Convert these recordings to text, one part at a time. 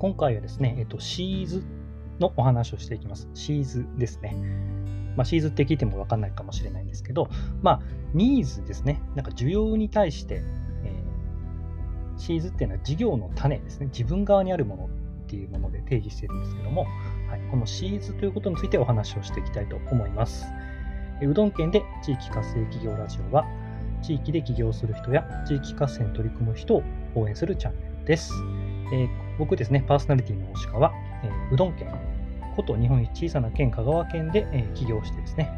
今回はですね、えっと、シーズのお話をしていきます。シーズですね。まあ、シーズって聞いてもわかんないかもしれないんですけど、まあ、ニーズですね。なんか需要に対して、えー、シーズっていうのは事業の種ですね。自分側にあるものっていうもので定義しているんですけども、はい、このシーズということについてお話をしていきたいと思います。うどん県で地域活性企業ラジオは、地域で起業する人や地域活性に取り組む人を応援するチャンネルです。えー、僕ですね、パーソナリティの大鹿は、えー、うどん県、こと日本一小さな県香川県で、え、起業してですね、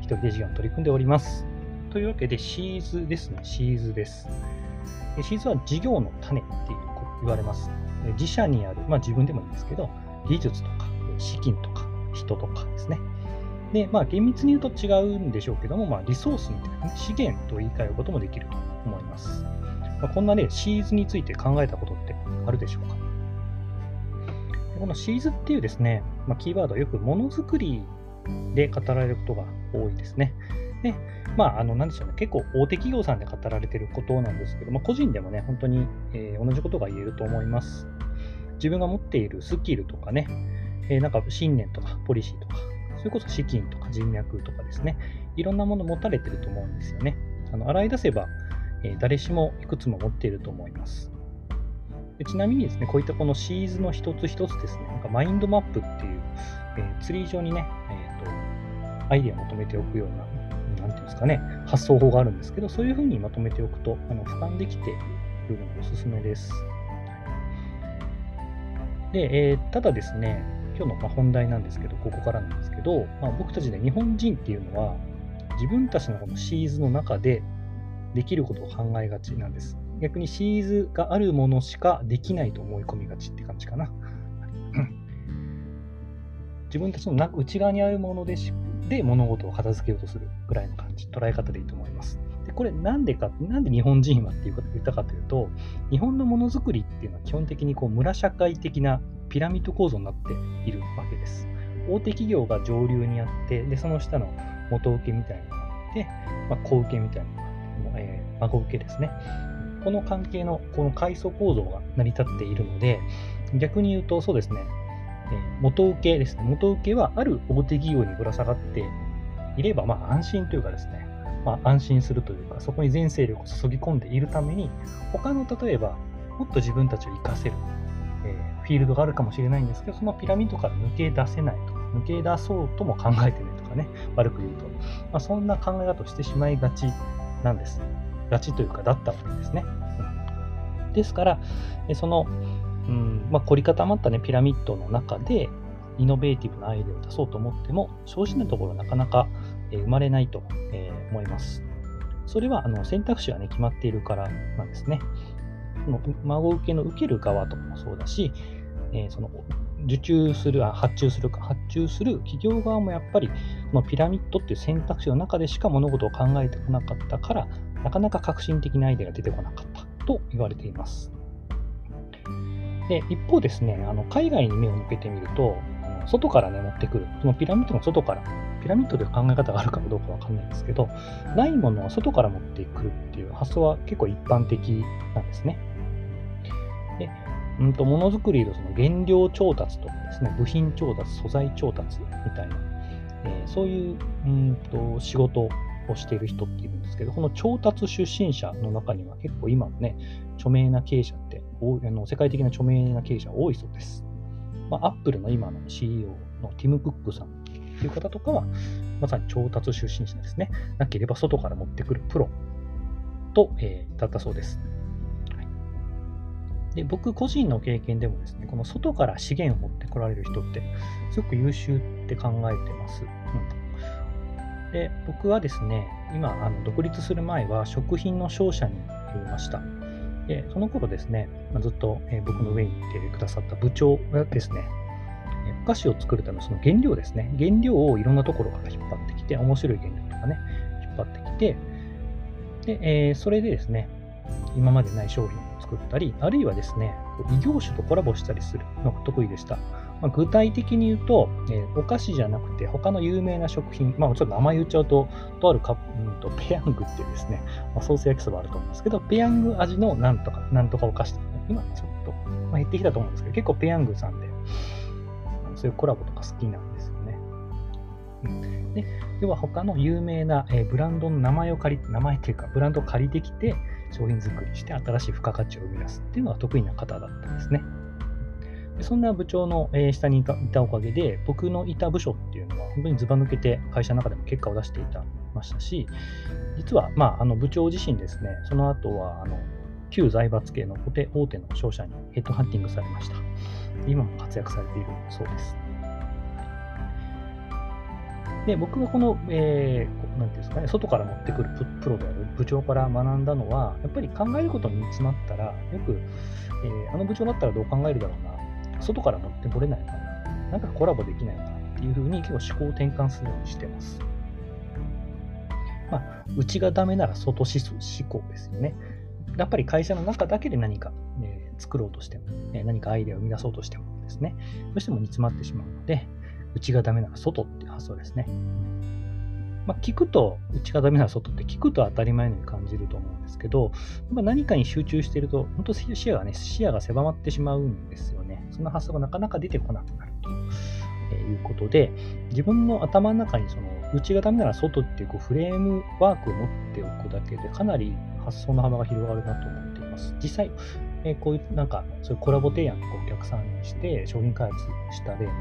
一人で事業に取り組んでおります。というわけで、シーズですね、シーズです。シーズは事業の種っていう言われます。自社にある、まあ自分でもいいんですけど、技術とか資金とか人とかですね。で、まあ厳密に言うと違うんでしょうけども、まあリソースみたいな、ね、資源と言い換えることもできると思います。まあ、こんなね、シーズについて考えたことってあるでしょうかこのシーズっていうですね、まあ、キーワードはよくものづくりで語られることが多いですね。で、まあ、あの、なんでしょうね、結構大手企業さんで語られてることなんですけど、まあ、個人でもね、本当に、えー、同じことが言えると思います。自分が持っているスキルとかね、えー、なんか信念とかポリシーとか、それこそ資金とか人脈とかですね、いろんなもの持たれてると思うんですよね。あの洗い出せば、えー、誰しもいくつも持っていると思います。でちなみにですね、こういったこのシーズの一つ一つですね、なんかマインドマップっていう、えー、ツリー上にね、えーと、アイデアをまとめておくような、なんていうんですかね、発想法があるんですけど、そういうふうにまとめておくと、あの俯瞰できているのでおすすめです。で、えー、ただですね、今日のま本題なんですけど、ここからなんですけど、まあ、僕たちで日本人っていうのは、自分たちのこのシーズの中でできることを考えがちなんです。逆にシーズがあるものしかできないと思い込みがちって感じかな。自分たちの内側にあるものでしで物事を片付けようとするぐらいの感じ、捉え方でいいと思います。でこれなんでか、なんで日本人はっていうこと言ったかというと、日本のものづくりっていうのは基本的にこう村社会的なピラミッド構造になっているわけです。大手企業が上流にあって、でその下の元請けみたいなのがあって、まあ、小受けみたいなのがあって、えー、孫受けですね。この関係のこの階層構造が成り立っているので、逆に言うとそうですね、え元請けですね。元請けはある大手企業にぶら下がっていれば、まあ安心というかですね、まあ安心するというか、そこに全勢力を注ぎ込んでいるために、他の例えば、もっと自分たちを活かせる、フィールドがあるかもしれないんですけど、そのピラミッドから抜け出せないと。抜け出そうとも考えてないとかね、悪く言うと。まあ、そんな考え方をしてしまいがちなんです。がちというか、だったわけですね。ですから、その、うんまあ、凝り固まった、ね、ピラミッドの中で、イノベーティブなアイデアを出そうと思っても、正直なところなかなか、生まれないと、思います。それはあの選択肢が、ね、決まっているからなんですね。その孫受けの受ける側とかもそうだし、えー、その受注するあ、発注するか、発注する企業側もやっぱり、このピラミッドっていう選択肢の中でしか物事を考えてこなかったから、なかなか革新的なアイデアが出てこなかったと言われています。で一方ですね、あの海外に目を向けてみると、外からね、持ってくる。そのピラミッドの外から、ピラミッドで考え方があるかどうかわかんないんですけど、ないものは外から持ってくるっていう発想は結構一般的なんですね。うんと、ものづくりのその原料調達とかですね、部品調達、素材調達みたいな、えー、そういううんと仕事をしている人っているんですけど、この調達出身者の中には結構今のね、著名な経営者ってあの、世界的な著名な経営者多いそうです。まあ、アップルの今の CEO のティム・クックさんという方とかは、まさに調達出身者ですね。なければ外から持ってくるプロと、えー、だったそうです。で僕個人の経験でもですね、この外から資源を持ってこられる人って、すごく優秀って考えてます。うん、で僕はですね、今、あの独立する前は食品の商社にいました。でその頃ですね、ずっと、え僕の上にいてくださった部長がですね、お菓子を作るためのその原料ですね、原料をいろんなところから引っ張ってきて、面白い原料とかね、引っ張ってきて、で、えー、それでですね、今までない商品作ったり、あるいはですね、異業種とコラボしたりするのが得意でした。まあ、具体的に言うと、えー、お菓子じゃなくて他の有名な食品、まあ、ちょっと名前言っちゃうと、とあるカップ、うんと、ペヤングっていうですね、まあ、ソース焼きそばあると思うんですけど、ペヤング味のなんとか、なんとかお菓子とかね、今ちょっと、まあ、減ってきたと思うんですけど、結構ペヤングさんで、そういうコラボとか好きなんですよね。うん、で要は他の有名な、えー、ブランドの名前を借りて、名前っていうか、ブランドを借りてきて、商品作りして新しい付加価値を生み出すっていうのが得意な方だったんですね。でそんな部長の、え下にいたおかげで、僕のいた部署っていうのは本当にずば抜けて会社の中でも結果を出していたましたし、実は、まあ、あの部長自身ですね、その後はあの旧財閥系の大手大手の商社にヘッドハンティングされました。今も活躍されているそうです。で、僕がこの、えー、なんていうんですかね、外から持ってくるプロである部長から学んだのは、やっぱり考えることに詰まったら、よく、えー、あの部長だったらどう考えるだろうな、外から持ってこれないかな、なんかコラボできないかなっていうふうに結構思考を転換するようにしてます。まあ、内がダメなら外思考ですよね。やっぱり会社の中だけで何か、えー、作ろうとしても、えー、何かアイデアを生み出そうとしてもですね、どうしても煮詰まってしまうので、内がダメなら外っていう発想ですね。まあ、聞くと、内がダメなら外って聞くと当たり前のように感じると思うんですけど、まあ、何かに集中していると、本当視野がね、視野が狭まってしまうんですよね。そんな発想がなかなか出てこなくなると。いうことで、自分の頭の中にその内がダメなら外っていうこうフレームワークを持っておくだけでかなり発想の幅が広がるなと思っています。実際、え、こういうなんかそういうコラボ提案をお客さんにして商品開発した例も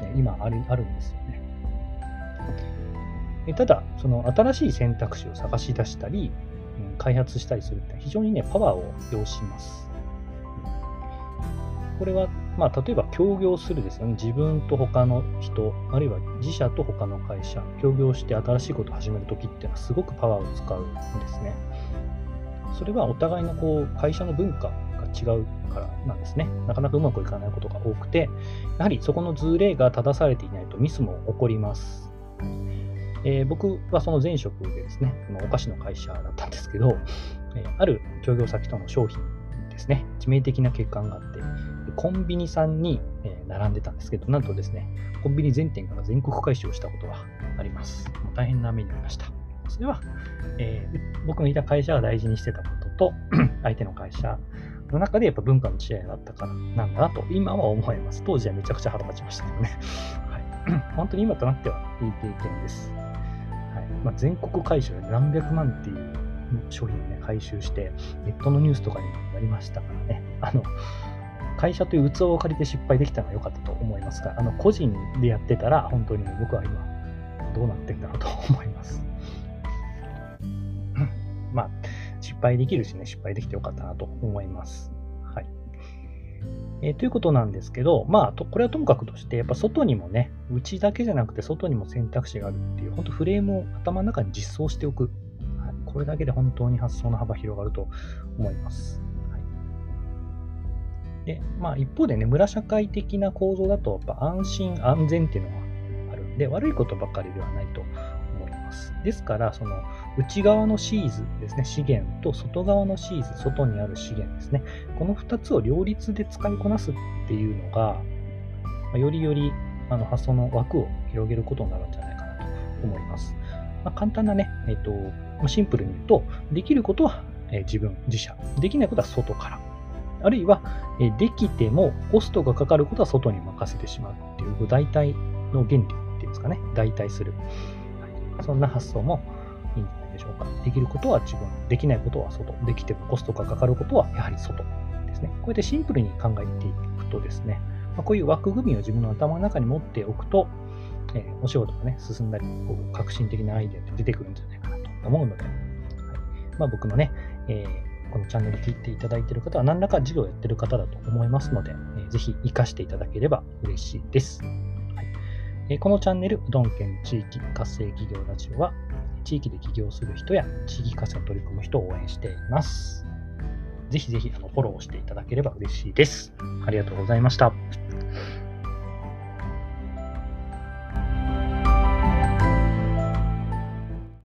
ね、今あるあるんですよね。ただ、その新しい選択肢を探し出したり、開発したりするって非常にね、パワーを要します。これは、まあ、例えば協業するですよね。自分と他の人、あるいは自社と他の会社、協業して新しいことを始めるときっていうのはすごくパワーを使うんですね。それはお互いのこう会社の文化違うからなんですね。なかなかうまくいかないことが多くて、やはりそこの図例が正されていないとミスも起こります。えー、僕はその前職でですね、このお菓子の会社だったんですけど、えー、ある協業先との商品ですね、致命的な欠陥があって、コンビニさんに並んでたんですけど、なんとですね、コンビニ全店から全国回収をしたことがあります。大変な目に遭いました。それは、えー、僕のいた会社が大事にしてたことと、相手の会社の中でやっぱ文化の違いがあったからなんだなと今は思います。当時はめちゃくちゃ腹立ちましたけどね。はい、本当に今となってはいい経験です。はいまあ、全国回収で何百万っていう商品を、ね、回収して、ネットのニュースとかにもなりましたからね。あの会社という器を借りて失敗できたのは良かったと思いますが、あの個人でやってたら、本当に僕は今、どうなってんだろうと思います。まあ、敗できるしね、失敗できてよかったなと思います。はい。えー、ということなんですけど、まあ、とこれはともかくとして、やっぱ外にもね、内だけじゃなくて外にも選択肢があるっていう、本当フレームを頭の中に実装しておく。はい、これだけで本当に発想の幅広がると思います。で、まあ一方でね、村社会的な構造だと、やっぱ安心安全っていうのがあるんで、悪いことばかりではないとます。ですから、その内側のシーズですね、資源と外側のシーズ、外にある資源ですね、この2つを両立で使いこなすっていうのが、よりよりあの発想の枠を広げることになるんじゃないかなと思います。まあ、簡単なね、え、ー、と、シンプルに言うと、できることは、え自分、自社、できないことは外から。あるいは、えできてもコストがかかることは外に任せてしまうっていう代替の原理っていうんですかね、代替する。そんな発想もいいんじゃないでしょうか。できることは自分、できないことは外、できてもコストがかかることはやはり外ですね。こうやってシンプルに考えていくとですね、まあ、こういう枠組みを自分の頭の中に持っておくと、えー、お仕事がね、進んだり、こう革新的なアイデアって出てくるんじゃないかなと思うので、はいまあ、僕のね、えー、このチャンネル聞いていただいている方は何らか事業をやっている方だと思いますので、えー、ぜひ活かしていただければ嬉しいです。このチャンネル、うどん県地域活性企業ラジオは、地域で起業する人や地域活性を取り組む人を応援しています。ぜひぜひあのフォローしていただければ嬉しいです。ありがとうございました。